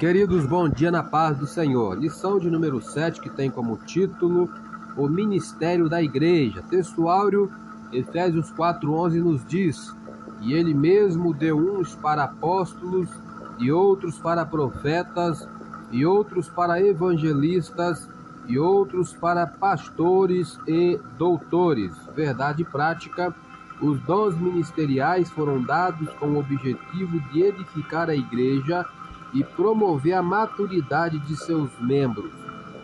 Queridos, bom dia na paz do Senhor. Lição de número 7, que tem como título O Ministério da Igreja. Textuário, Efésios 4,11 nos diz: E ele mesmo deu uns para apóstolos, e outros para profetas, e outros para evangelistas, e outros para pastores e doutores. Verdade prática. Os dons ministeriais foram dados com o objetivo de edificar a igreja e promover a maturidade de seus membros.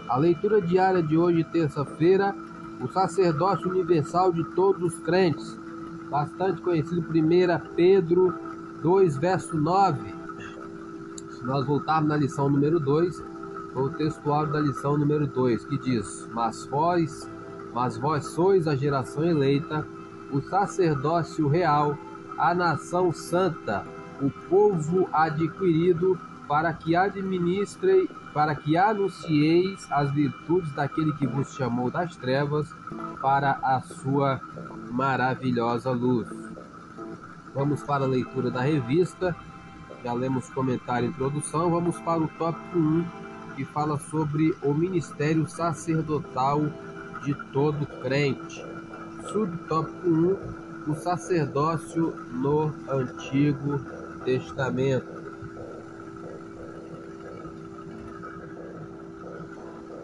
A leitura diária de hoje, terça-feira, o sacerdócio universal de todos os crentes, bastante conhecido 1 Pedro 2, verso 9. Se nós voltarmos na lição número 2, o textual da lição número 2, que diz: Mas vós, mas vós sois a geração eleita, o sacerdócio real, a nação santa, o povo adquirido para que administrei, para que anuncieis as virtudes daquele que vos chamou das trevas para a sua maravilhosa luz. Vamos para a leitura da revista. Já lemos comentário e introdução. Vamos para o tópico 1, que fala sobre o ministério sacerdotal de todo crente. Subtópico 1, o sacerdócio no Antigo Testamento.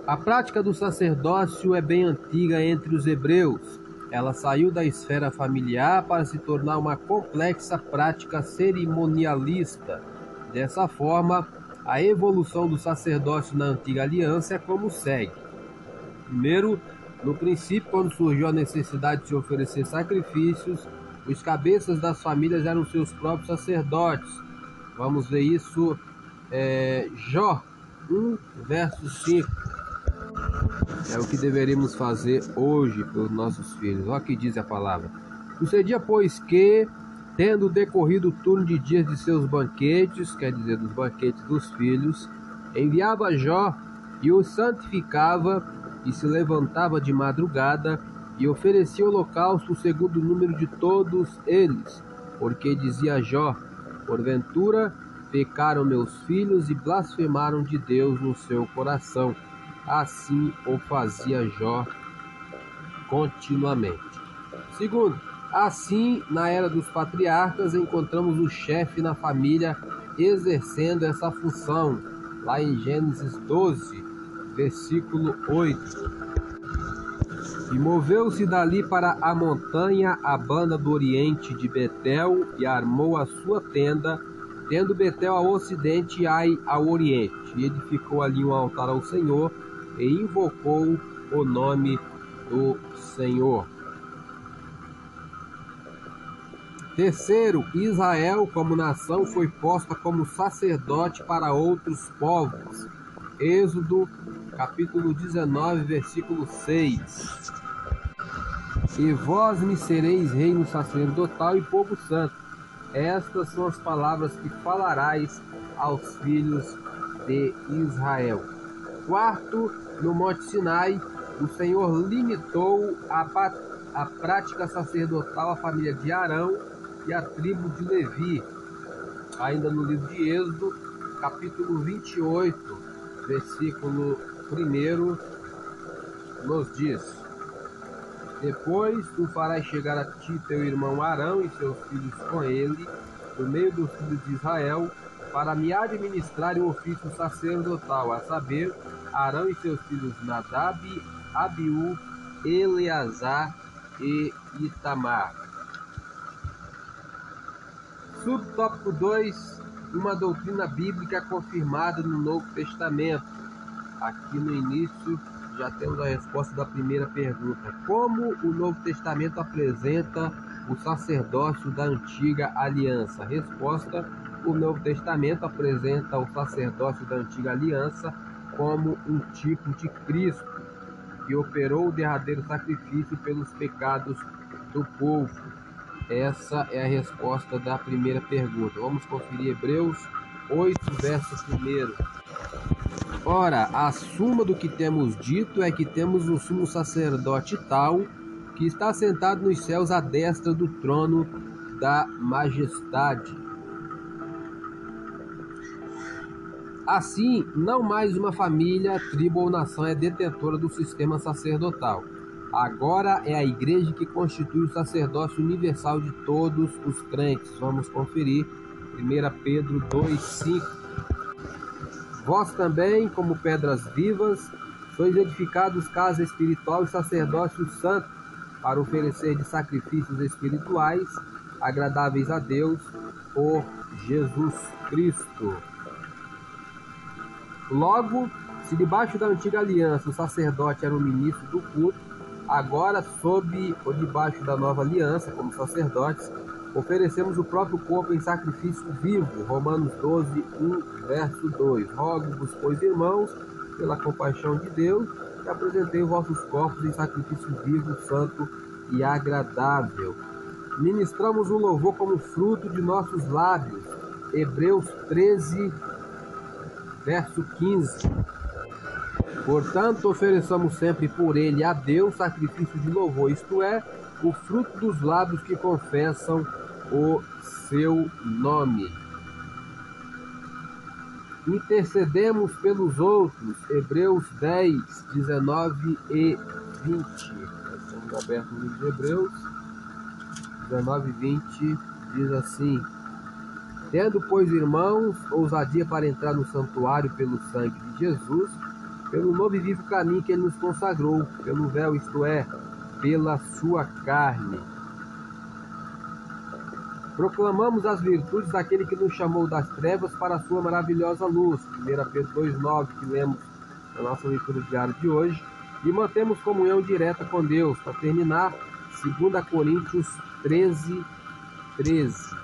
A prática do sacerdócio é bem antiga entre os hebreus. Ela saiu da esfera familiar para se tornar uma complexa prática cerimonialista. Dessa forma, a evolução do sacerdócio na antiga aliança é como segue. Primeiro, no princípio, quando surgiu a necessidade de se oferecer sacrifícios, os cabeças das famílias eram seus próprios sacerdotes. Vamos ver isso, é, Jó 1, verso 5. É o que deveríamos fazer hoje pelos nossos filhos. Olha o que diz a palavra. Sucedia, pois, que, tendo decorrido o turno de dias de seus banquetes, quer dizer, dos banquetes dos filhos, enviava Jó e os santificava e se levantava de madrugada e oferecia holocausto segundo o número de todos eles, porque dizia Jó: Porventura pecaram meus filhos e blasfemaram de Deus no seu coração. Assim o fazia Jó continuamente. Segundo, assim, na era dos patriarcas, encontramos o chefe na família exercendo essa função, lá em Gênesis 12, versículo 8. E moveu-se dali para a montanha a banda do oriente de Betel e armou a sua tenda, tendo Betel ao ocidente e Ai ao oriente. E edificou ali um altar ao Senhor e invocou o nome do Senhor. Terceiro, Israel como nação foi posta como sacerdote para outros povos. Êxodo, capítulo 19, versículo 6. E vós me sereis reino sacerdotal e povo santo. Estas são as palavras que falarás aos filhos de Israel. Quarto, no Monte Sinai, o Senhor limitou a, a prática sacerdotal à família de Arão e à tribo de Levi. Ainda no livro de Êxodo, capítulo 28, versículo 1, nos diz: Depois tu farás chegar a ti teu irmão Arão e seus filhos com ele, no meio dos filhos de Israel, para me administrar o ofício sacerdotal, a saber, Arão e seus filhos Nadab, Abiú, Eleazar e Itamar. Subtópico 2: Uma doutrina bíblica confirmada no Novo Testamento. Aqui no início já temos a resposta da primeira pergunta: Como o Novo Testamento apresenta o sacerdócio da antiga aliança? Resposta: o Novo Testamento apresenta o sacerdócio da antiga aliança como um tipo de Cristo que operou o derradeiro sacrifício pelos pecados do povo. Essa é a resposta da primeira pergunta. Vamos conferir Hebreus 8, verso 1. Ora, a suma do que temos dito é que temos um sumo sacerdote tal que está sentado nos céus à destra do trono da majestade Assim, não mais uma família, tribo ou nação é detentora do sistema sacerdotal. Agora é a igreja que constitui o sacerdócio universal de todos os crentes. Vamos conferir 1 Pedro 2,5. Vós também, como pedras vivas, sois edificados casa espiritual e sacerdócio santo, para oferecer de sacrifícios espirituais agradáveis a Deus por Jesus Cristo. Logo, se debaixo da antiga aliança o sacerdote era o ministro do culto, agora, sob ou debaixo da nova aliança, como sacerdotes, oferecemos o próprio corpo em sacrifício vivo. Romanos 12, 1, verso 2. Rogo-vos, pois, irmãos, pela compaixão de Deus, que apresentei vossos corpos em sacrifício vivo, santo e agradável. Ministramos o louvor como fruto de nossos lábios. Hebreus 13, verso 15. Portanto, ofereçamos sempre por ele a Deus sacrifício de louvor, isto é, o fruto dos lábios que confessam o seu nome. Intercedemos pelos outros, Hebreus 10, 19 e 20. Estamos abertos no livro de Hebreus 19 e 20 diz assim: Tendo, pois, irmãos, ousadia para entrar no santuário pelo sangue de Jesus, pelo novo e vivo caminho que ele nos consagrou, pelo véu, isto é, pela sua carne. Proclamamos as virtudes daquele que nos chamou das trevas para a sua maravilhosa luz. 1 Pedro 2,9, que lemos na nossa leitura diária de hoje. E mantemos comunhão direta com Deus. Para terminar, 2 Coríntios 13, 13.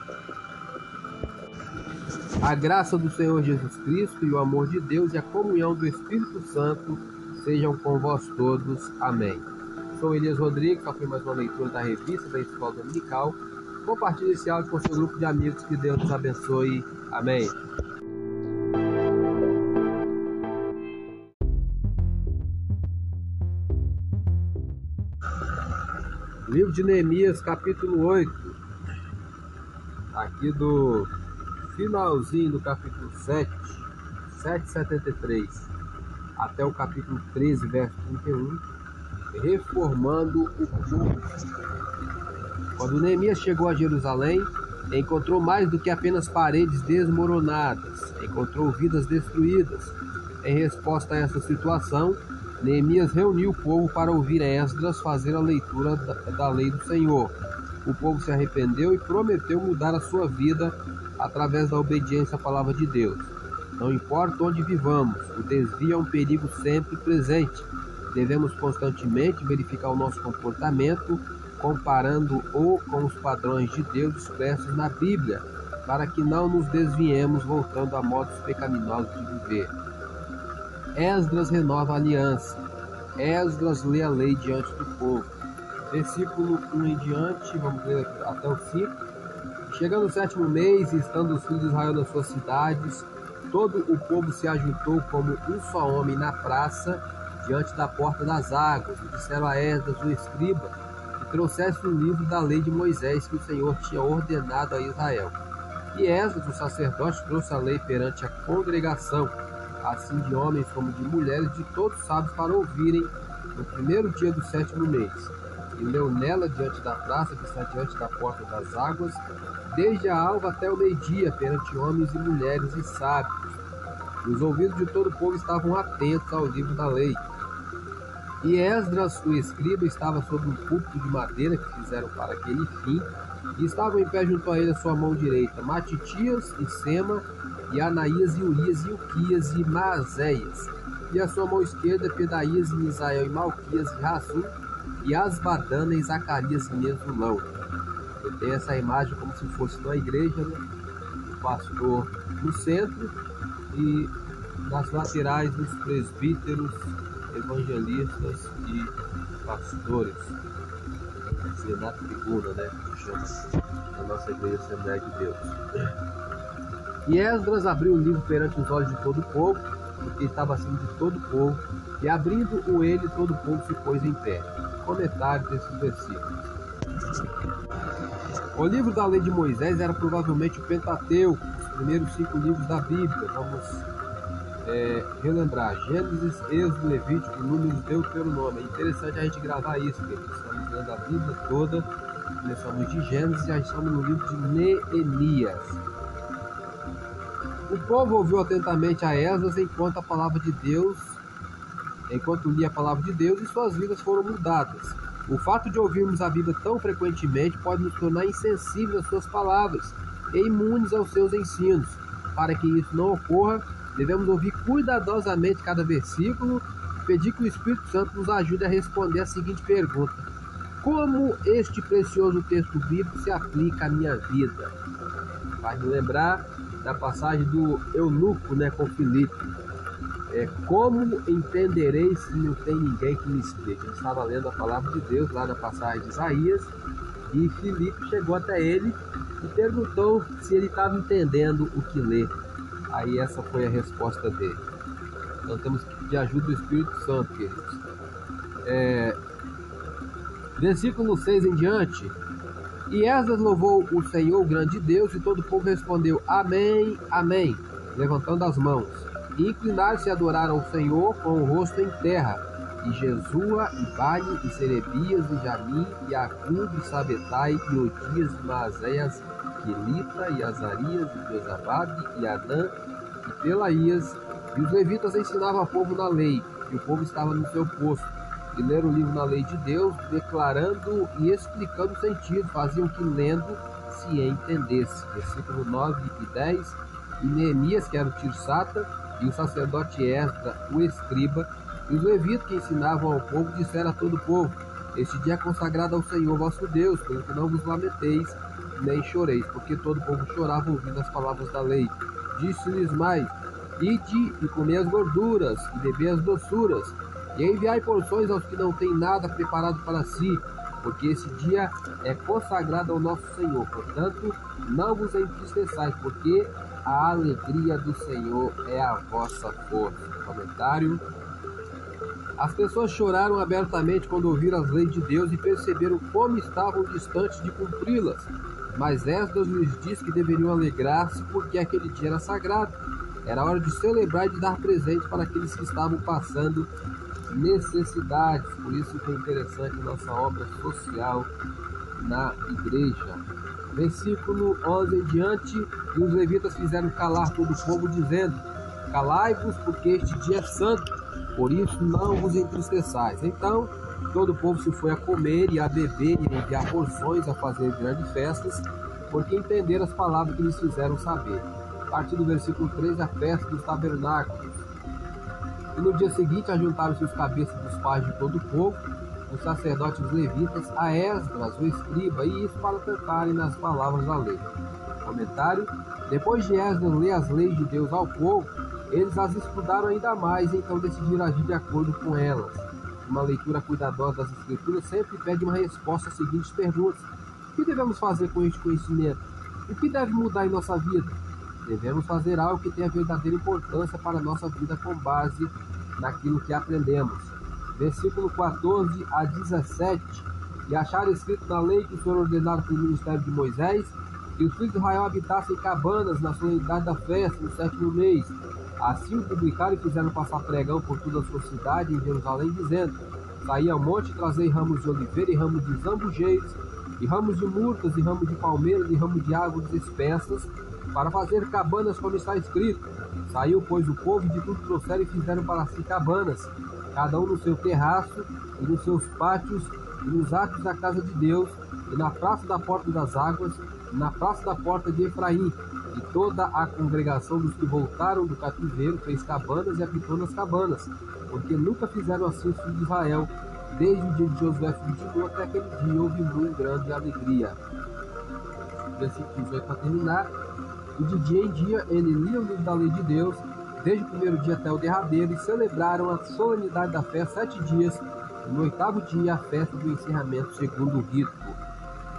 A graça do Senhor Jesus Cristo e o amor de Deus e a comunhão do Espírito Santo sejam com vós todos. Amém. Sou Elias Rodrigues, só foi mais uma leitura da revista da Escola Dominical. Compartilhe esse áudio com seu grupo de amigos. Que Deus nos abençoe. Amém. Livro de Neemias, capítulo 8. Aqui do finalzinho do capítulo 7, 773, até o capítulo 13, verso 31, reformando o povo. Quando Neemias chegou a Jerusalém, encontrou mais do que apenas paredes desmoronadas, encontrou vidas destruídas. Em resposta a essa situação, Neemias reuniu o povo para ouvir Esdras fazer a leitura da, da lei do Senhor. O povo se arrependeu e prometeu mudar a sua vida através da obediência à palavra de Deus. Não importa onde vivamos, o desvio é um perigo sempre presente. Devemos constantemente verificar o nosso comportamento, comparando-o com os padrões de Deus expressos na Bíblia, para que não nos desviemos voltando a modos pecaminosos de viver. Esdras renova a aliança. Esdras lê a lei diante do povo. Versículo 1 em diante, vamos ler até o 5. Chegando o sétimo mês, estando os filhos de Israel nas suas cidades, todo o povo se ajuntou como um só homem na praça, diante da porta das águas, e disseram a Esdras, o escriba, que trouxesse o livro da lei de Moisés que o Senhor tinha ordenado a Israel. E Esdras, o sacerdote, trouxe a lei perante a congregação, assim de homens como de mulheres, de todos sábios, para ouvirem no primeiro dia do sétimo mês. E leu nela diante da praça que está diante da porta das águas, desde a alva até o meio-dia, perante homens e mulheres e sábios. E os ouvidos de todo o povo estavam atentos ao livro da lei. E Esdras, o escriba, estava sobre um púlpito de madeira que fizeram para aquele fim, e estavam em pé junto a ele a sua mão direita, Matitias e Sema, e Anaías e Urias e Uquias e Maazéias, e a sua mão esquerda Pedaías e Misael e Malquias e Razum, e Asbadana e Zacarias Mesulão. Você tem essa imagem como se fosse uma igreja, né? o pastor no centro e nas laterais os presbíteros, evangelistas e pastores. Quer na tribuna, né? A nossa igreja Assembleia de Deus. E Esdras abriu o livro perante os olhos de todo o povo, porque estava acima de todo o povo, e abrindo o ele, todo o povo se pôs em pé. Desses versículos. O livro da lei de Moisés era provavelmente o Pentateuco, os primeiros cinco livros da Bíblia. Vamos é, relembrar Gênesis, Êxodo, Levítico, Números, Deuteronômio. É interessante a gente gravar isso, porque estamos lendo a Bíblia toda, começamos de Gênesis e já estamos no livro de Neemias. O povo ouviu atentamente a Esdras enquanto a palavra de Deus, enquanto lia a palavra de Deus e suas vidas foram mudadas. O fato de ouvirmos a Bíblia tão frequentemente pode nos tornar insensíveis às suas palavras e imunes aos seus ensinos. Para que isso não ocorra, devemos ouvir cuidadosamente cada versículo e pedir que o Espírito Santo nos ajude a responder a seguinte pergunta: Como este precioso texto bíblico se aplica à minha vida? Vai me lembrar da passagem do eunuco né, com Filipe é, como entenderei se não tem ninguém que me explique? Ele estava lendo a palavra de Deus lá na passagem de Isaías e Filipe chegou até ele e perguntou se ele estava entendendo o que lê. Aí essa foi a resposta dele. Então temos pedir ajuda do Espírito Santo, queridos. É, versículo 6 em diante. E Esdras louvou o Senhor, o grande Deus, e todo o povo respondeu: Amém, Amém, levantando as mãos. E inclinaram-se e adoraram ao Senhor com o rosto em terra. E Jesua, e Bani, e Serebias, e Jamim, e Acub, e Sabetai, e Odias, e Maazéias, Quelita, e Azarias, e Josababe, e Anã, e Pelaías. E os levitas ensinavam ao povo na lei, e o povo estava no seu posto. E leram o livro na lei de Deus, declarando e explicando o sentido, faziam que lendo se entendesse. Versículo 9 e 10. E Neemias, que era o Tirsata, e o sacerdote Esdra, o escriba, e os levitas que ensinavam ao povo, disseram a todo o povo: Este dia é consagrado ao Senhor vosso Deus, pelo que não vos lamenteis, nem choreis, porque todo o povo chorava ouvindo as palavras da lei. Disse-lhes mais: Ide e comei as gorduras, e bebei as doçuras, e enviai porções aos que não têm nada preparado para si, porque esse dia é consagrado ao nosso Senhor. Portanto, não vos entristeçais, porque a alegria do Senhor é a vossa força. Comentário. As pessoas choraram abertamente quando ouviram as leis de Deus e perceberam como estavam distantes de cumpri-las. Mas Esdras lhes disse que deveriam alegrar-se porque aquele dia era sagrado. Era hora de celebrar e de dar presente para aqueles que estavam passando necessidades. Por isso que é interessante nossa obra social na igreja versículo 11 em diante, e os levitas fizeram calar todo o povo, dizendo: Calai-vos, porque este dia é santo, por isso não vos entristeçais. Então todo o povo se foi a comer e a beber e a enviar porções, a fazer grandes festas, porque entenderam as palavras que lhes fizeram saber. A partir do versículo 13, a festa dos tabernáculos. E no dia seguinte ajuntaram-se os cabeças dos pais de todo o povo, os sacerdotes levitas a Esdras, o escriba, e isso para cantarem nas palavras da lei. Comentário: Depois de Esdras ler as leis de Deus ao povo, eles as estudaram ainda mais então decidiram agir de acordo com elas. Uma leitura cuidadosa das Escrituras sempre pede uma resposta às seguintes perguntas: O que devemos fazer com este conhecimento? O que deve mudar em nossa vida? Devemos fazer algo que tenha verdadeira importância para a nossa vida com base naquilo que aprendemos versículo 14 a 17, e acharam escrito na lei que o Senhor pelo ministério de Moisés, que os filhos de Israel habitassem cabanas na solenidade da festa, no sétimo mês. Assim o publicaram e fizeram passar pregão por toda a sua cidade em Jerusalém, dizendo: Saí ao monte e trazei ramos de oliveira e ramos de zambujeiros, e ramos de murtas, e ramos de palmeiras, e ramos de árvores espessas, para fazer cabanas como está escrito. Saiu, pois, o povo de tudo trouxeram e fizeram para si cabanas, cada um no seu terraço, e nos seus pátios, e nos átios da casa de Deus, e na praça da porta das águas, na praça da porta de Efraim. E toda a congregação dos que voltaram do cativeiro fez cabanas e habitou nas cabanas, porque nunca fizeram assim os filhos de Israel, desde o dia de Josué filho de Nun até aquele dia houve muito grande alegria. Versículo 18 para terminar. E de dia em dia ele lia o livro da lei de Deus desde o primeiro dia até o derradeiro, e celebraram a solenidade da festa sete dias, e no oitavo dia a festa do encerramento segundo o rito.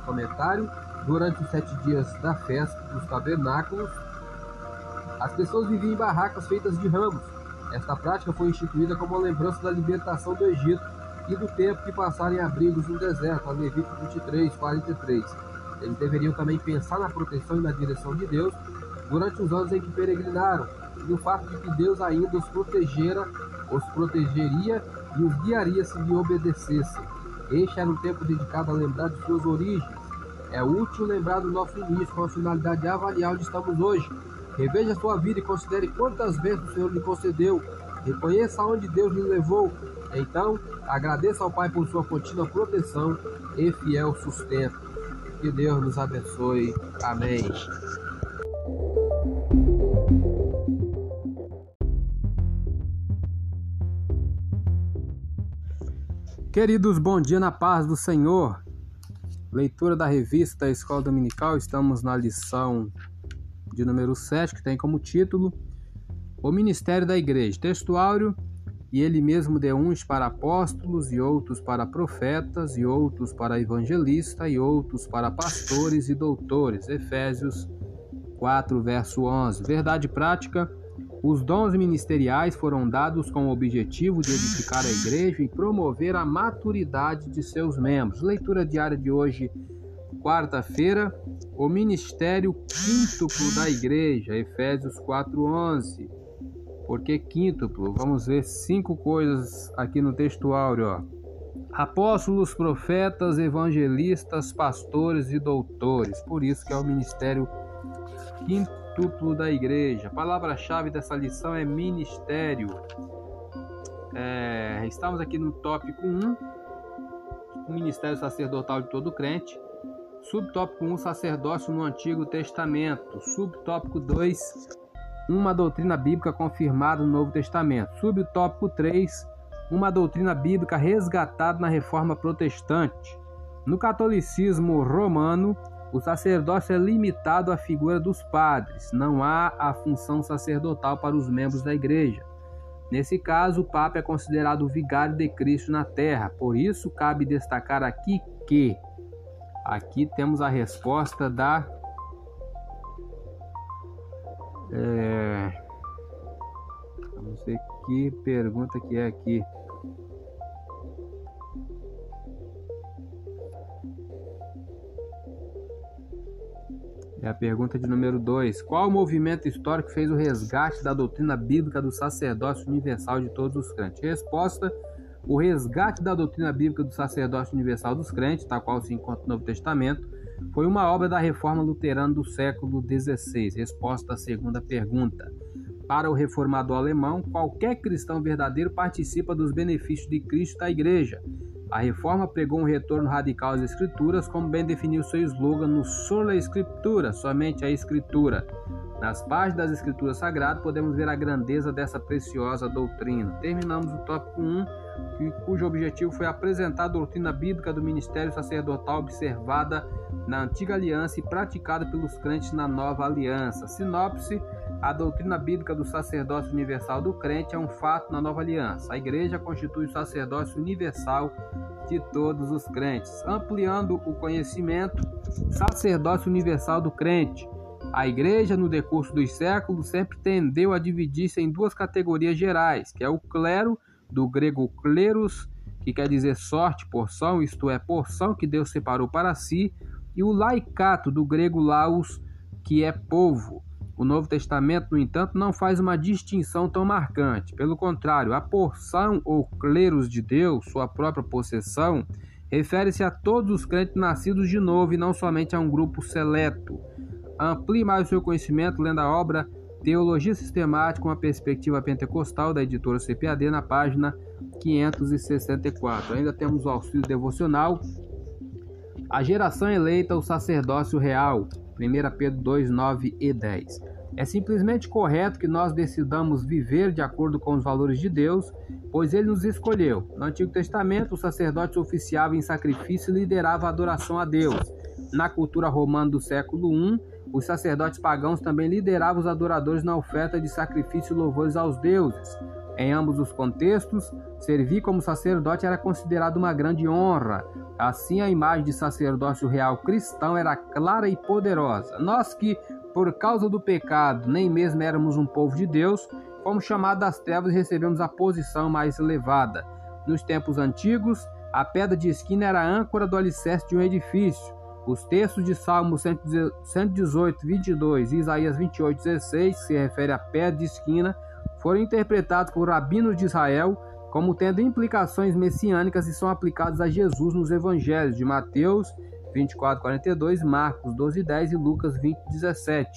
Comentário: Durante os sete dias da festa dos tabernáculos, as pessoas viviam em barracas feitas de ramos. Esta prática foi instituída como lembrança da libertação do Egito e do tempo que passaram em abrigos no deserto, a Levítico 23, 43. Eles deveriam também pensar na proteção e na direção de Deus durante os anos em que peregrinaram, e o fato de que Deus ainda os protegera, os protegeria e os guiaria se lhe obedecessem. Este era um tempo dedicado a lembrar de suas origens. É útil lembrar do nosso início com a finalidade de avaliar onde estamos hoje. Reveja sua vida e considere quantas vezes o Senhor lhe concedeu. Reconheça onde Deus lhe levou. Então, agradeça ao Pai por sua contínua proteção e fiel sustento. Que Deus nos abençoe. Amém. Queridos, bom dia na paz do Senhor. Leitura da revista da Escola Dominical, estamos na lição de número 7, que tem como título O Ministério da Igreja. Textuário: E ele mesmo deu uns para apóstolos, e outros para profetas, e outros para evangelistas, e outros para pastores e doutores. Efésios 4, verso 11. Verdade prática os dons ministeriais foram dados com o objetivo de edificar a igreja e promover a maturidade de seus membros. Leitura diária de hoje, quarta-feira, o ministério quíntuplo da igreja, Efésios 4:11. Por que quíntuplo? Vamos ver cinco coisas aqui no textuário, ó. Apóstolos, profetas, evangelistas, pastores e doutores. Por isso que é o ministério quíntuplo duplo da igreja. A palavra-chave dessa lição é ministério. É, estamos aqui no tópico 1, o ministério sacerdotal de todo crente. Subtópico 1, sacerdócio no Antigo Testamento. Subtópico 2, uma doutrina bíblica confirmada no Novo Testamento. Subtópico 3, uma doutrina bíblica resgatada na Reforma Protestante. No catolicismo romano, o sacerdócio é limitado à figura dos padres, não há a função sacerdotal para os membros da igreja. Nesse caso, o Papa é considerado o vigário de Cristo na terra, por isso cabe destacar aqui que aqui temos a resposta da. É, vamos ver que pergunta que é aqui. É a pergunta de número 2. Qual movimento histórico fez o resgate da doutrina bíblica do sacerdócio universal de todos os crentes? Resposta: o resgate da doutrina bíblica do sacerdócio universal dos crentes, tal qual se encontra no Novo Testamento, foi uma obra da reforma luterana do século XVI. Resposta à segunda pergunta. Para o reformador alemão, qualquer cristão verdadeiro participa dos benefícios de Cristo da Igreja, a reforma pregou um retorno radical às escrituras, como bem definiu seu slogan no Sola Escritura, somente a Escritura. Nas páginas das Escrituras Sagradas podemos ver a grandeza dessa preciosa doutrina. Terminamos o tópico 1, cujo objetivo foi apresentar a doutrina bíblica do ministério sacerdotal observada na antiga aliança e praticada pelos crentes na nova aliança. Sinopse: a doutrina bíblica do sacerdócio universal do crente é um fato na nova aliança. A igreja constitui o sacerdócio universal de todos os crentes, ampliando o conhecimento, sacerdócio universal do crente. A igreja, no decurso dos séculos, sempre tendeu a dividir-se em duas categorias gerais, que é o clero, do grego cleros, que quer dizer sorte, porção, isto é, porção que Deus separou para si, e o laicato, do grego laus, que é povo. O Novo Testamento, no entanto, não faz uma distinção tão marcante. Pelo contrário, a porção ou cleros de Deus, sua própria possessão, refere-se a todos os crentes nascidos de novo e não somente a um grupo seleto. Amplie mais o seu conhecimento lendo a obra Teologia Sistemática com a Perspectiva Pentecostal da editora CPAD na página 564. Ainda temos o auxílio devocional a geração eleita, o sacerdócio real. 1 Pedro 2, 9 e 10. É simplesmente correto que nós decidamos viver de acordo com os valores de Deus, pois ele nos escolheu. No Antigo Testamento, o sacerdote oficiava em sacrifício e liderava a adoração a Deus. Na cultura romana do século I, os sacerdotes pagãos também lideravam os adoradores na oferta de sacrifício e louvores aos deuses. Em ambos os contextos, servir como sacerdote era considerado uma grande honra. Assim, a imagem de sacerdócio real cristão era clara e poderosa. Nós que, por causa do pecado, nem mesmo éramos um povo de Deus, fomos chamados das trevas e recebemos a posição mais elevada. Nos tempos antigos, a pedra de esquina era a âncora do alicerce de um edifício. Os textos de Salmo 118, 22 e Isaías 28, 16, que se refere à pedra de esquina, foram interpretados por rabinos de Israel como tendo implicações messiânicas e são aplicados a Jesus nos evangelhos de Mateus 24, 42, Marcos 12, 10 e Lucas 20, 17.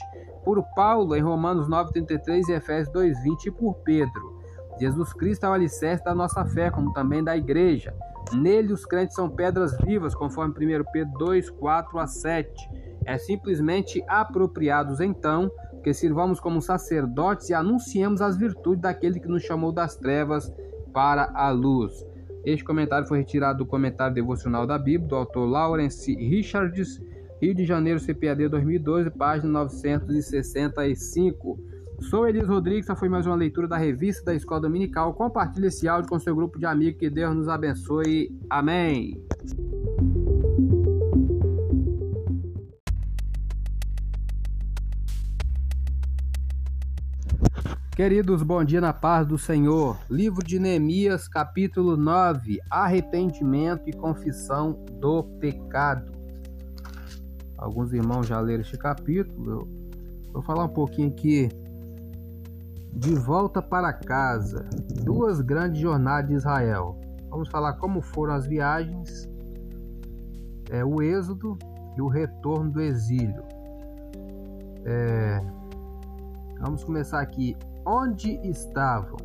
Por Paulo em Romanos 9, 33 e Efésios 2, 20 e por Pedro. Jesus Cristo é o alicerce da nossa fé, como também da igreja. Nele os crentes são pedras vivas, conforme 1 Pedro 2, 4 a 7. É simplesmente apropriados então que sirvamos como sacerdotes e anunciemos as virtudes daquele que nos chamou das trevas para a luz. Este comentário foi retirado do comentário devocional da Bíblia, do autor Lawrence Richards, Rio de Janeiro, CPAD 2012, página 965. Sou Elis Rodrigues, essa foi mais uma leitura da revista da Escola Dominical. Compartilhe esse áudio com seu grupo de amigos, que Deus nos abençoe. Amém. Queridos, bom dia na paz do Senhor. Livro de Neemias, capítulo 9: Arrependimento e confissão do pecado. Alguns irmãos já leram este capítulo. Eu vou falar um pouquinho aqui. De volta para casa. Duas grandes jornadas de Israel. Vamos falar como foram as viagens, é, o êxodo e o retorno do exílio. É, vamos começar aqui onde estavam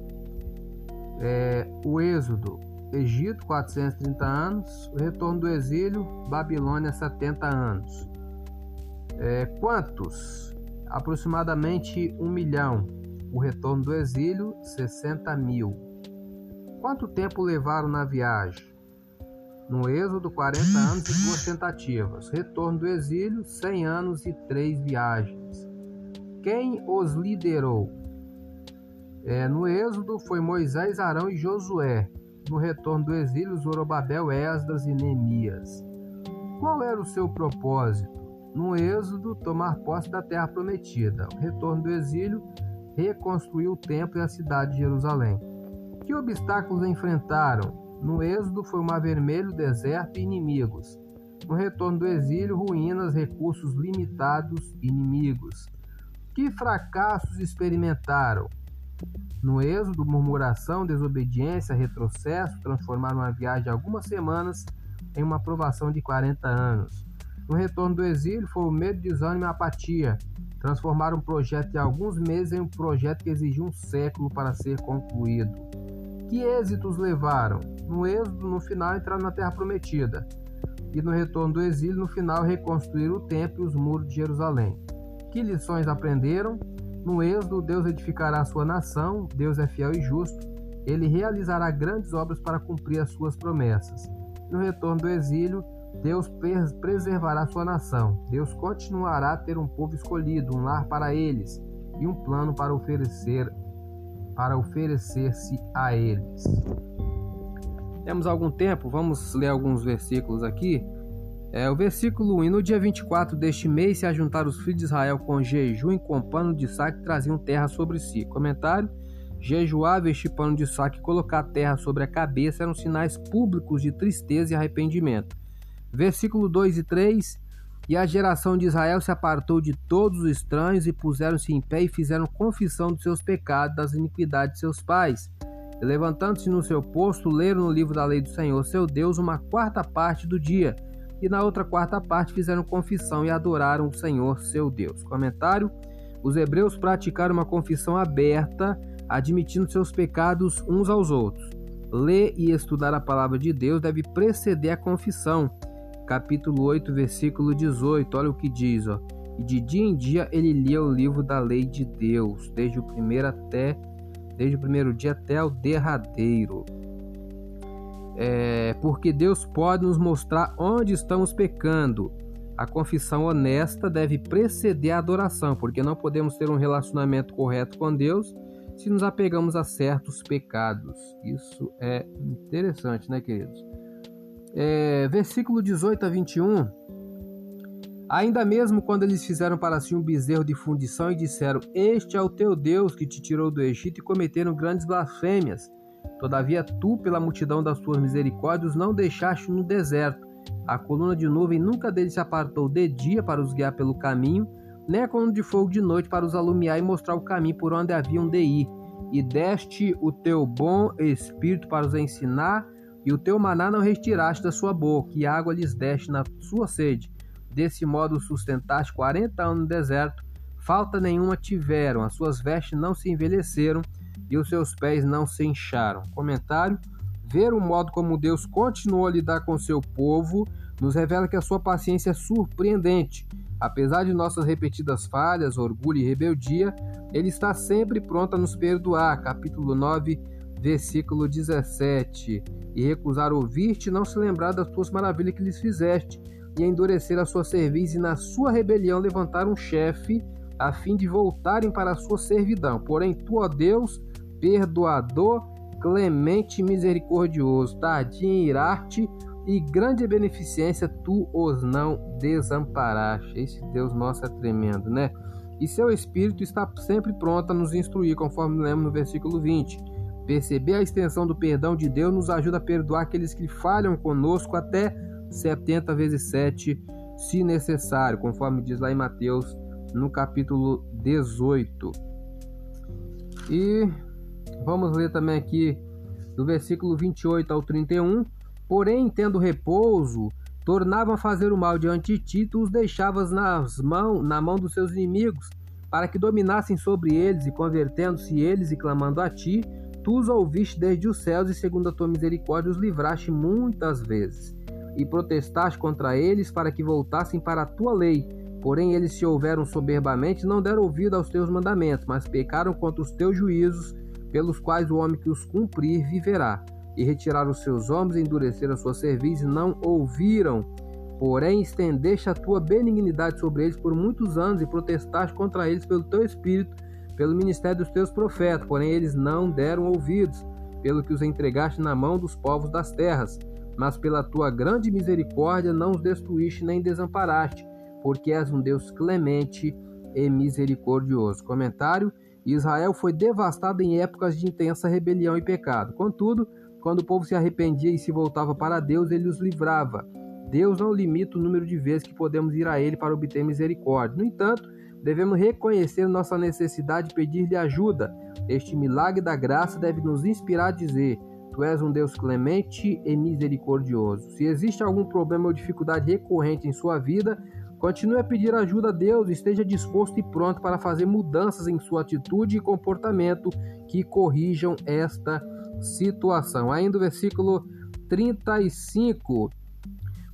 é, o êxodo, Egito, 430 anos, o retorno do exílio, Babilônia, 70 anos. É, quantos? Aproximadamente um milhão. O retorno do exílio, 60 mil. Quanto tempo levaram na viagem? No êxodo, 40 anos e duas tentativas. Retorno do exílio, 100 anos e três viagens. Quem os liderou? É, no Êxodo foi Moisés, Arão e Josué. No retorno do exílio, Zorobabel, Esdras e Neemias. Qual era o seu propósito? No Êxodo, tomar posse da terra prometida. O retorno do exílio, reconstruir o templo e a cidade de Jerusalém. Que obstáculos enfrentaram? No Êxodo foi o Mar Vermelho, deserto e inimigos. No retorno do exílio, ruínas, recursos limitados, inimigos. Que fracassos experimentaram? No êxodo, murmuração, desobediência, retrocesso transformaram uma viagem de algumas semanas em uma aprovação de 40 anos. No retorno do exílio, foi o medo, desânimo e apatia. Transformaram um projeto de alguns meses em um projeto que exigiu um século para ser concluído. Que êxitos levaram? No êxodo, no final, entraram na Terra Prometida. E no retorno do exílio, no final, reconstruíram o templo e os muros de Jerusalém. Que lições aprenderam? No Êxodo, Deus edificará a sua nação, Deus é fiel e justo, ele realizará grandes obras para cumprir as suas promessas. No retorno do exílio, Deus preservará a sua nação. Deus continuará a ter um povo escolhido, um lar para eles e um plano para oferecer para oferecer-se a eles. Temos algum tempo, vamos ler alguns versículos aqui. É, o versículo 1: E no dia 24 deste mês se ajuntaram os filhos de Israel com jejum e com pano de saque traziam terra sobre si. Comentário: Jejuar, vestir pano de saque e colocar terra sobre a cabeça eram sinais públicos de tristeza e arrependimento. Versículo 2 e 3: E a geração de Israel se apartou de todos os estranhos e puseram-se em pé e fizeram confissão dos seus pecados, das iniquidades de seus pais. Levantando-se no seu posto, leram no livro da lei do Senhor, seu Deus, uma quarta parte do dia e na outra quarta parte fizeram confissão e adoraram o Senhor seu Deus. Comentário: Os hebreus praticaram uma confissão aberta, admitindo seus pecados uns aos outros. Ler e estudar a palavra de Deus deve preceder a confissão. Capítulo 8, versículo 18. Olha o que diz, ó. E de dia em dia ele lia o livro da lei de Deus, desde o primeiro até desde o primeiro dia até o derradeiro é, porque Deus pode nos mostrar onde estamos pecando. A confissão honesta deve preceder a adoração, porque não podemos ter um relacionamento correto com Deus se nos apegamos a certos pecados. Isso é interessante, né, queridos? É, versículo 18 a 21. Ainda mesmo quando eles fizeram para si um bezerro de fundição e disseram: Este é o teu Deus que te tirou do Egito, e cometeram grandes blasfêmias. Todavia, tu, pela multidão das tuas misericórdias, não deixaste no deserto, A coluna de nuvem nunca dele se apartou de dia para os guiar pelo caminho, nem a coluna de fogo de noite para os alumiar e mostrar o caminho por onde haviam de ir. E deste o teu bom espírito para os ensinar, e o teu maná não retiraste da sua boca, e água lhes deste na sua sede. Desse modo sustentaste quarenta anos no deserto, falta nenhuma tiveram, as suas vestes não se envelheceram, e os seus pés não se incharam. Comentário: Ver o modo como Deus continuou a lidar com seu povo nos revela que a sua paciência é surpreendente. Apesar de nossas repetidas falhas, orgulho e rebeldia, ele está sempre pronto a nos perdoar. Capítulo 9, versículo 17. E recusar ouvir-te, não se lembrar das tuas maravilhas que lhes fizeste, e endurecer a sua serviço, e na sua rebelião levantar um chefe, a fim de voltarem para a sua servidão. Porém, tu, ó Deus, perdoador, clemente misericordioso, tardio em irar-te, e grande beneficência tu os não desamparaste. Esse Deus nosso é tremendo, né? E seu Espírito está sempre pronto a nos instruir, conforme lemos no versículo 20. Perceber a extensão do perdão de Deus nos ajuda a perdoar aqueles que falham conosco até 70 vezes 7, se necessário, conforme diz lá em Mateus, no capítulo 18. E vamos ler também aqui do versículo 28 ao 31. Porém, tendo repouso, tornavam a fazer o mal diante de ti, tu os deixavas nas mão, na mão dos seus inimigos, para que dominassem sobre eles, e convertendo-se eles e clamando a ti, tu os ouviste desde os céus, e segundo a tua misericórdia os livraste muitas vezes. E protestaste contra eles para que voltassem para a tua lei. Porém, eles se houveram soberbamente, não deram ouvido aos teus mandamentos, mas pecaram contra os teus juízos, pelos quais o homem que os cumprir viverá e retiraram os seus ombros e endureceram a sua cerviz não ouviram. Porém, estendeste a tua benignidade sobre eles por muitos anos e protestaste contra eles pelo teu espírito, pelo ministério dos teus profetas. Porém, eles não deram ouvidos, pelo que os entregaste na mão dos povos das terras. Mas pela tua grande misericórdia não os destruíste nem desamparaste, porque és um Deus clemente e misericordioso. Comentário: Israel foi devastado em épocas de intensa rebelião e pecado. Contudo, quando o povo se arrependia e se voltava para Deus, ele os livrava. Deus não limita o número de vezes que podemos ir a Ele para obter misericórdia. No entanto, devemos reconhecer nossa necessidade e pedir-lhe ajuda. Este milagre da graça deve nos inspirar a dizer: Tu és um Deus clemente e misericordioso. Se existe algum problema ou dificuldade recorrente em sua vida, continue a pedir ajuda a Deus e esteja disposto e pronto para fazer mudanças em sua atitude e comportamento que corrijam esta situação. Ainda o versículo 35.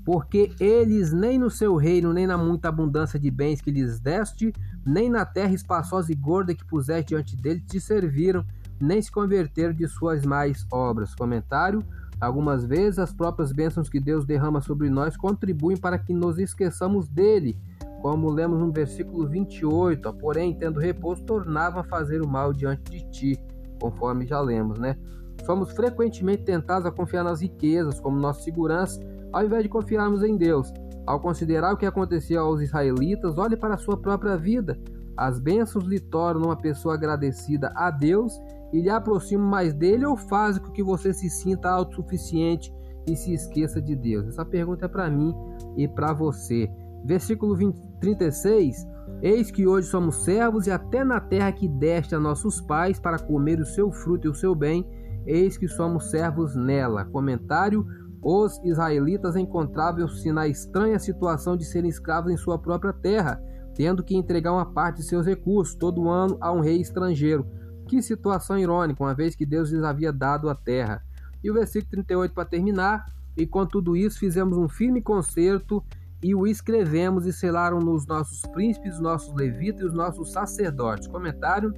Porque eles nem no seu reino, nem na muita abundância de bens que lhes deste, nem na terra espaçosa e gorda que puseste diante deles, te serviram, nem se converteram de suas mais obras. Comentário. Algumas vezes as próprias bênçãos que Deus derrama sobre nós contribuem para que nos esqueçamos dele, como lemos no versículo 28. Porém, tendo repouso, tornavam a fazer o mal diante de ti, conforme já lemos, né? Somos frequentemente tentados a confiar nas riquezas como nossa segurança, ao invés de confiarmos em Deus. Ao considerar o que acontecia aos israelitas, olhe para a sua própria vida. As bênçãos lhe tornam uma pessoa agradecida a Deus e lhe aproximam mais dele ou fazem com que você se sinta autossuficiente e se esqueça de Deus? Essa pergunta é para mim e para você. Versículo 20, 36. Eis que hoje somos servos e até na terra que deste a nossos pais para comer o seu fruto e o seu bem, eis que somos servos nela. Comentário: Os israelitas encontravam-se na estranha situação de serem escravos em sua própria terra, tendo que entregar uma parte de seus recursos todo ano a um rei estrangeiro. Que situação irônica, uma vez que Deus lhes havia dado a terra. E o versículo 38 para terminar: E com tudo isso fizemos um firme concerto e o escrevemos e selaram nos nossos príncipes, os nossos levitas e os nossos sacerdotes. Comentário: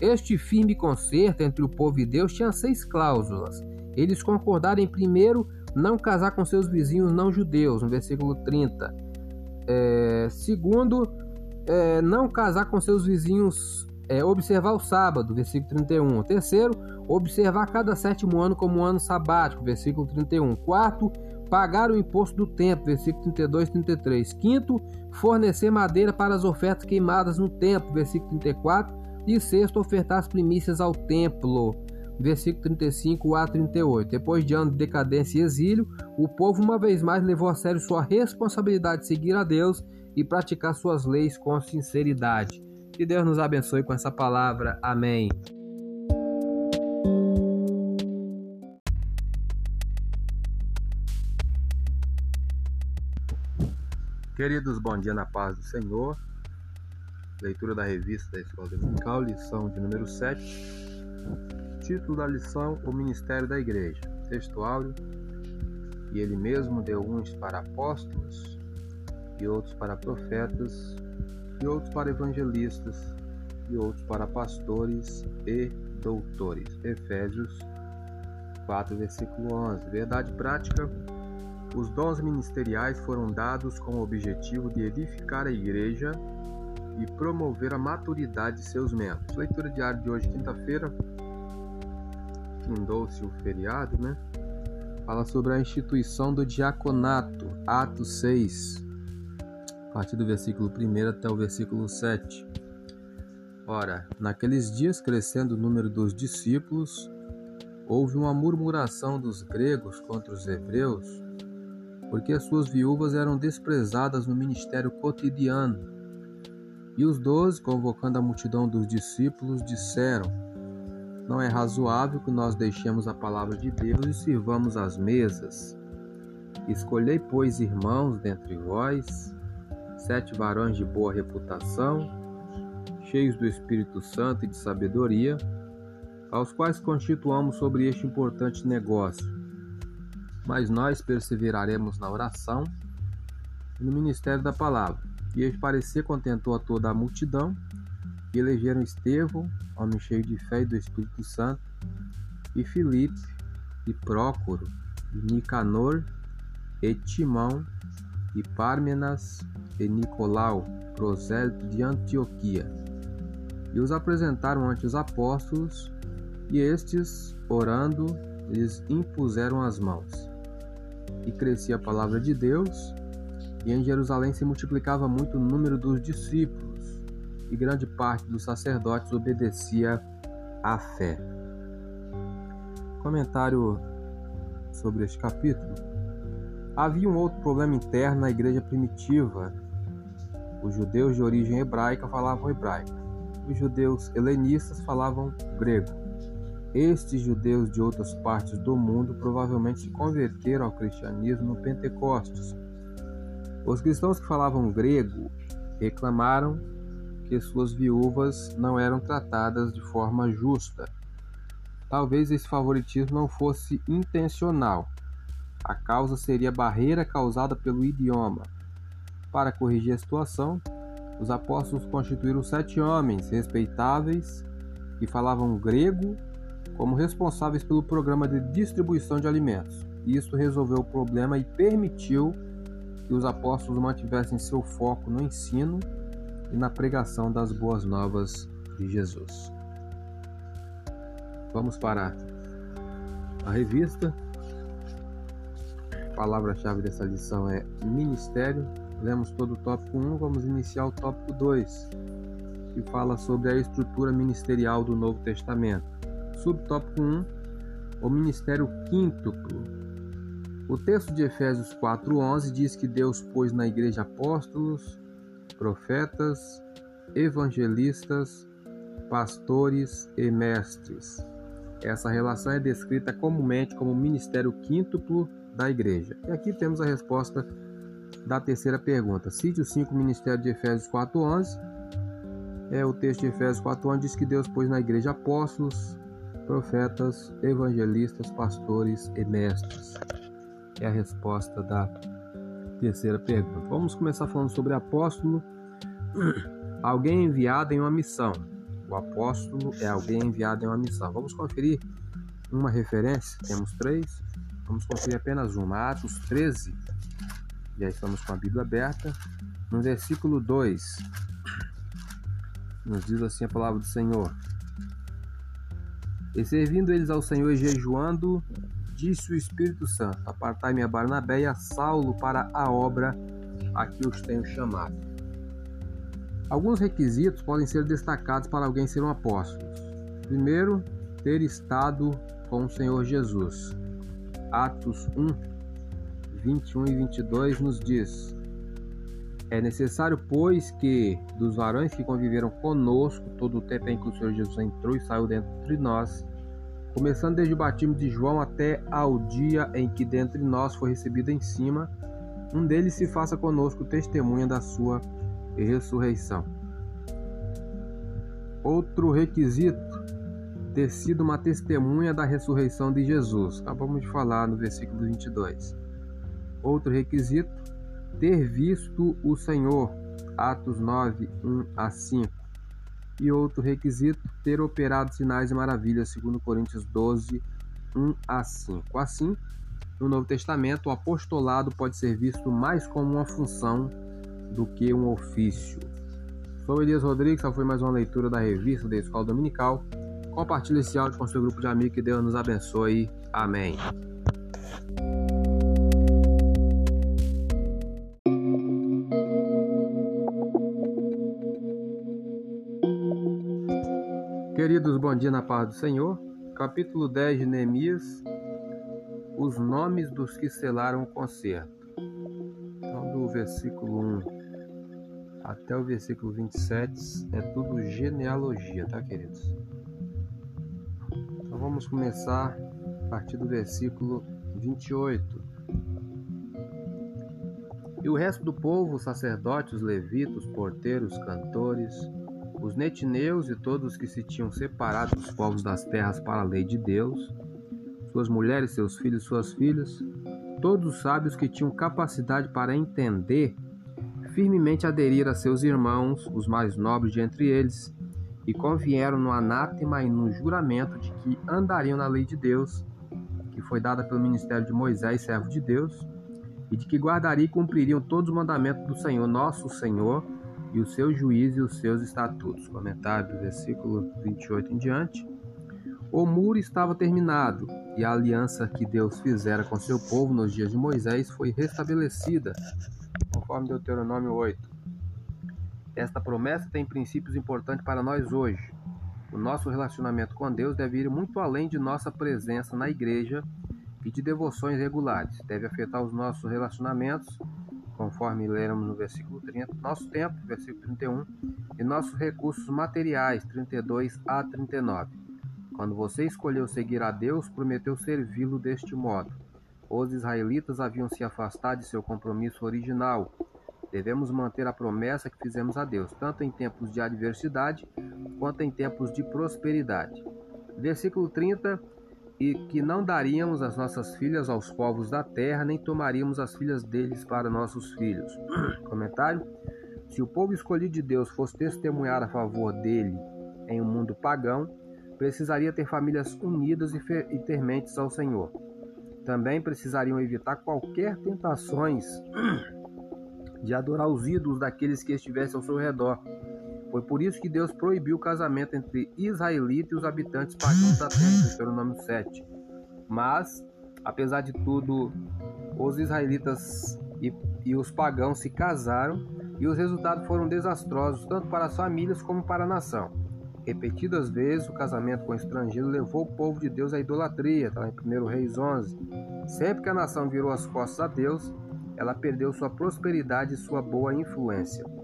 este firme concerto entre o povo e Deus tinha seis cláusulas. Eles concordaram em primeiro não casar com seus vizinhos não judeus, no versículo 30. É, segundo, é, não casar com seus vizinhos, é, observar o sábado, versículo 31. Terceiro, observar cada sétimo ano como um ano sabático, versículo 31. Quarto, pagar o imposto do templo, versículo 32 e 33. Quinto, fornecer madeira para as ofertas queimadas no templo, versículo 34 e sexto, ofertar as primícias ao templo. versículo 35 a 38. Depois de anos de decadência e exílio, o povo uma vez mais levou a sério sua responsabilidade de seguir a Deus e praticar suas leis com sinceridade. Que Deus nos abençoe com essa palavra. Amém. Queridos, bom dia na paz do Senhor. Leitura da revista da Escola Dominical, lição de número 7 Título da lição: O Ministério da Igreja. Textuário: E ele mesmo deu uns para apóstolos, e outros para profetas, e outros para evangelistas, e outros para pastores e doutores. Efésios 4, versículo 11. Verdade prática: os dons ministeriais foram dados com o objetivo de edificar a igreja e promover a maturidade de seus membros. Leitura diária de hoje, quinta-feira, findou-se o feriado, né? Fala sobre a instituição do diaconato, Atos 6, a partir do versículo 1 até o versículo 7. Ora, naqueles dias, crescendo o número dos discípulos, houve uma murmuração dos gregos contra os hebreus, porque as suas viúvas eram desprezadas no ministério cotidiano. E os doze, convocando a multidão dos discípulos, disseram: não é razoável que nós deixemos a palavra de Deus e sirvamos as mesas. Escolhei, pois, irmãos dentre vós, sete varões de boa reputação, cheios do Espírito Santo e de sabedoria, aos quais constituamos sobre este importante negócio. Mas nós perseveraremos na oração e no ministério da palavra. E este parecer contentou a toda a multidão, e elegeram Estevão, homem cheio de fé e do Espírito Santo, e Filipe, e Prócoro, e Nicanor, e Timão, e Pármenas, e Nicolau, prosélito de Antioquia. E os apresentaram ante os apóstolos, e estes, orando, lhes impuseram as mãos. E crescia a palavra de Deus, e em Jerusalém se multiplicava muito o número dos discípulos e grande parte dos sacerdotes obedecia à fé. Comentário sobre este capítulo. Havia um outro problema interno na igreja primitiva. Os judeus de origem hebraica falavam hebraico. Os judeus helenistas falavam grego. Estes judeus de outras partes do mundo provavelmente se converteram ao cristianismo no Pentecostes. Os cristãos que falavam grego reclamaram que suas viúvas não eram tratadas de forma justa. Talvez esse favoritismo não fosse intencional. A causa seria a barreira causada pelo idioma. Para corrigir a situação, os apóstolos constituíram sete homens respeitáveis que falavam grego como responsáveis pelo programa de distribuição de alimentos. Isso resolveu o problema e permitiu que os apóstolos mantivessem seu foco no ensino e na pregação das boas novas de Jesus. Vamos para a revista. A palavra-chave dessa lição é ministério. Lemos todo o tópico 1, vamos iniciar o tópico 2, que fala sobre a estrutura ministerial do Novo Testamento. Subtópico 1, o ministério quíntuplo. O texto de Efésios 4:11 diz que Deus pôs na igreja apóstolos, profetas, evangelistas, pastores e mestres. Essa relação é descrita comumente como ministério quíntuplo da igreja. E aqui temos a resposta da terceira pergunta. Cite os cinco ministérios de Efésios 4.11. É, o texto de Efésios 4.11 diz que Deus pôs na igreja apóstolos, profetas, evangelistas, pastores e mestres. É a resposta da terceira pergunta. Vamos começar falando sobre apóstolo. Alguém enviado em uma missão. O apóstolo é alguém enviado em uma missão. Vamos conferir uma referência. Temos três. Vamos conferir apenas uma. Atos 13. Já estamos com a Bíblia aberta. No versículo 2, nos diz assim a palavra do Senhor. E servindo eles ao Senhor e jejuando, disse o Espírito Santo: Apartai-me a Barnabé e a Saulo para a obra a que os tenho chamado. Alguns requisitos podem ser destacados para alguém ser um apóstolo. Primeiro, ter estado com o Senhor Jesus. Atos 1, 21 e 22 nos diz: É necessário, pois, que dos varões que conviveram conosco todo o tempo em que o Senhor Jesus entrou e saiu dentro de nós, começando desde o batismo de João até ao dia em que dentre nós foi recebido em cima, um deles se faça conosco testemunha da sua ressurreição. Outro requisito ter sido uma testemunha da ressurreição de Jesus. Acabamos de falar no versículo 22. Outro requisito, ter visto o Senhor. Atos 9, 1 a 5. E outro requisito, ter operado sinais e maravilhas, segundo Coríntios 12, 1 a 5. Assim, no Novo Testamento, o apostolado pode ser visto mais como uma função do que um ofício. Sou Elias Rodrigues, essa foi mais uma leitura da revista da Escola Dominical. Compartilhe esse áudio com seu grupo de amigos, que Deus nos abençoe. Amém. Queridos, bom dia na paz do Senhor. Capítulo 10 de Neemias. Os nomes dos que selaram o concerto. Então, do versículo 1 até o versículo 27 é tudo genealogia, tá, queridos? Então, vamos começar a partir do versículo 28. E o resto do povo, sacerdotes, levitas, porteiros, cantores, os netineus e todos que se tinham separado dos povos das terras para a lei de Deus, suas mulheres, seus filhos, suas filhas, todos os sábios que tinham capacidade para entender, firmemente aderiram a seus irmãos, os mais nobres de entre eles, e convieram no anátema e no juramento de que andariam na lei de Deus, que foi dada pelo ministério de Moisés, servo de Deus, e de que guardariam e cumpririam todos os mandamentos do Senhor, nosso Senhor, e os seus juízes e os seus estatutos. Comentário do versículo 28 em diante. O muro estava terminado e a aliança que Deus fizera com seu povo nos dias de Moisés foi restabelecida, conforme Deuteronômio 8. Esta promessa tem princípios importantes para nós hoje. O nosso relacionamento com Deus deve ir muito além de nossa presença na igreja e de devoções regulares. Deve afetar os nossos relacionamentos conforme lemos no versículo 30, nosso tempo, versículo 31, e nossos recursos materiais, 32 a 39. Quando você escolheu seguir a Deus, prometeu servi-lo deste modo. Os israelitas haviam se afastado de seu compromisso original. Devemos manter a promessa que fizemos a Deus, tanto em tempos de adversidade quanto em tempos de prosperidade. Versículo 30 e que não daríamos as nossas filhas aos povos da terra, nem tomaríamos as filhas deles para nossos filhos. Comentário: Se o povo escolhido de Deus fosse testemunhar a favor dele em um mundo pagão, precisaria ter famílias unidas e, e ter mentes ao Senhor. Também precisariam evitar qualquer tentações de adorar os ídolos daqueles que estivessem ao seu redor foi por isso que Deus proibiu o casamento entre israelita e os habitantes pagãos da terra, Deuteronômio 7. Mas, apesar de tudo, os israelitas e, e os pagãos se casaram e os resultados foram desastrosos tanto para as famílias como para a nação. Repetidas vezes, o casamento com o estrangeiro levou o povo de Deus à idolatria, está lá em 1 Reis 11. Sempre que a nação virou as costas a Deus, ela perdeu sua prosperidade e sua boa influência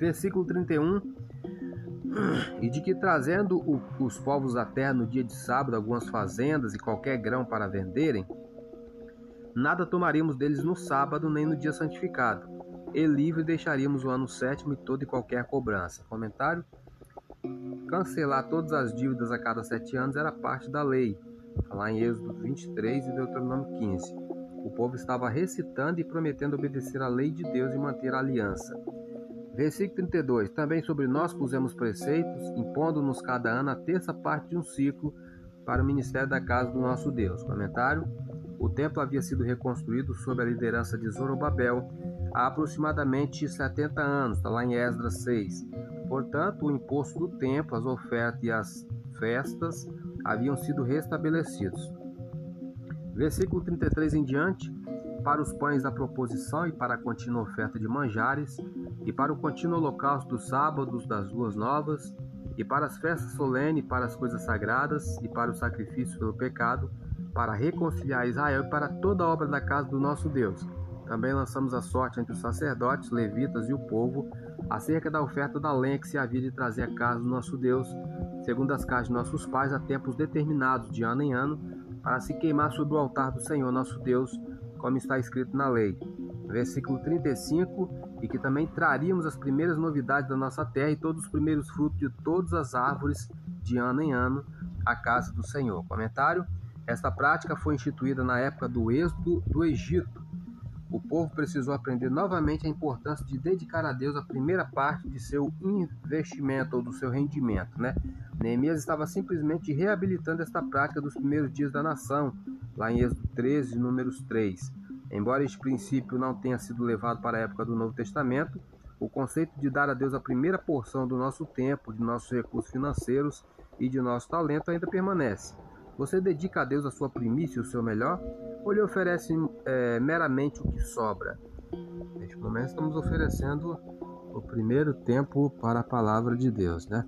versículo 31, e de que trazendo o, os povos da terra no dia de sábado algumas fazendas e qualquer grão para venderem, nada tomaríamos deles no sábado nem no dia santificado, e livre deixaríamos o ano sétimo e toda e qualquer cobrança. Comentário: Cancelar todas as dívidas a cada sete anos era parte da lei, lá em Êxodo 23 e Deuteronômio 15. O povo estava recitando e prometendo obedecer à lei de Deus e manter a aliança. Versículo 32: Também sobre nós pusemos preceitos, impondo-nos cada ano a terça parte de um ciclo para o ministério da casa do nosso Deus. Comentário: O templo havia sido reconstruído sob a liderança de Zorobabel há aproximadamente 70 anos, está lá em Esdras 6. Portanto, o imposto do templo, as ofertas e as festas haviam sido restabelecidos. Versículo 33 em diante: para os pães da proposição e para a contínua oferta de manjares, e para o contínuo holocausto dos sábados das luas novas, e para as festas solenes, para as coisas sagradas e para o sacrifício pelo pecado, para reconciliar Israel e para toda a obra da casa do nosso Deus. Também lançamos a sorte entre os sacerdotes, levitas e o povo, acerca da oferta da lenha que se havia de trazer à casa do nosso Deus, segundo as casas de nossos pais, a tempos determinados, de ano em ano, para se queimar sobre o altar do Senhor nosso Deus, como está escrito na lei. Versículo 35, e que também traríamos as primeiras novidades da nossa terra e todos os primeiros frutos de todas as árvores, de ano em ano, à casa do Senhor. Comentário: esta prática foi instituída na época do êxodo do Egito. O povo precisou aprender novamente a importância de dedicar a Deus a primeira parte de seu investimento ou do seu rendimento. Né? Neemias estava simplesmente reabilitando esta prática dos primeiros dias da nação, lá em Êxodo 13, números 3. Embora este princípio não tenha sido levado para a época do Novo Testamento, o conceito de dar a Deus a primeira porção do nosso tempo, de nossos recursos financeiros e de nosso talento ainda permanece. Você dedica a Deus a sua primícia e o seu melhor? Ou lhe oferece é, meramente o que sobra? Neste momento estamos oferecendo o primeiro tempo para a palavra de Deus, né?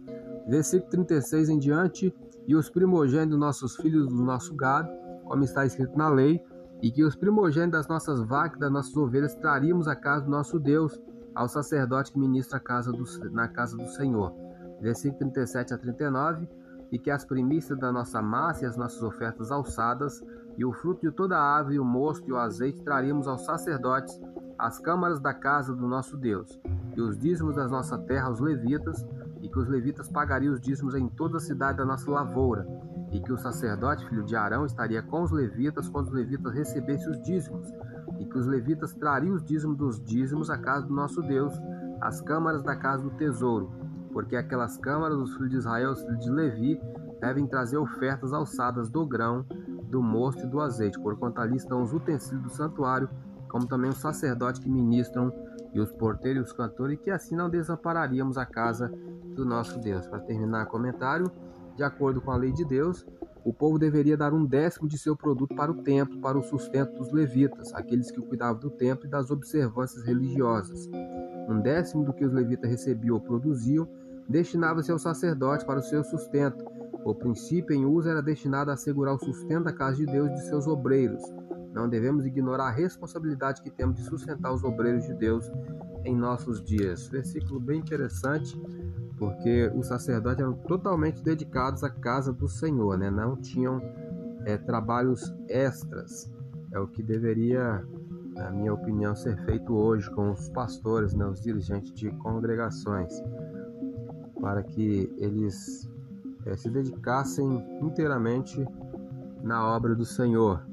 Versículo 36 em diante, e os primogênitos nossos filhos do nosso gado, como está escrito na lei, e que os primogênitos das nossas vacas, das nossas ovelhas, traríamos à casa do nosso Deus, ao sacerdote que ministra casa do, na casa do Senhor. Versículo 37 a 39, e que as primícias da nossa massa e as nossas ofertas alçadas, e o fruto de toda a ave, o mosto e o azeite traríamos aos sacerdotes, às câmaras da casa do nosso Deus, e os dízimos das nossa terra aos levitas, e que os levitas pagariam os dízimos em toda a cidade da nossa lavoura, e que o sacerdote, filho de Arão, estaria com os levitas quando os levitas recebessem os dízimos, e que os levitas trariam os dízimos dos dízimos à casa do nosso Deus, às câmaras da casa do tesouro, porque aquelas câmaras dos filhos de Israel, os filhos de Levi, devem trazer ofertas alçadas do grão, do mosto e do azeite, porquanto ali estão os utensílios do santuário, como também os sacerdotes que ministram, e os porteiros e os cantores, e que assim não desampararíamos a casa do nosso Deus. Para terminar o comentário, de acordo com a lei de Deus, o povo deveria dar um décimo de seu produto para o templo, para o sustento dos levitas, aqueles que cuidavam do templo e das observâncias religiosas. Um décimo do que os levitas recebiam ou produziam destinava-se ao sacerdote para o seu sustento. O princípio em uso era destinado a assegurar o sustento da casa de Deus e de seus obreiros. Não devemos ignorar a responsabilidade que temos de sustentar os obreiros de Deus em nossos dias. Versículo bem interessante, porque os sacerdotes eram totalmente dedicados à casa do Senhor, né? não tinham é, trabalhos extras. É o que deveria, na minha opinião, ser feito hoje com os pastores, né? os dirigentes de congregações para que eles é, se dedicassem inteiramente na obra do Senhor.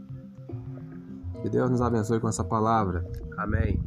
Que Deus nos abençoe com essa palavra. Amém.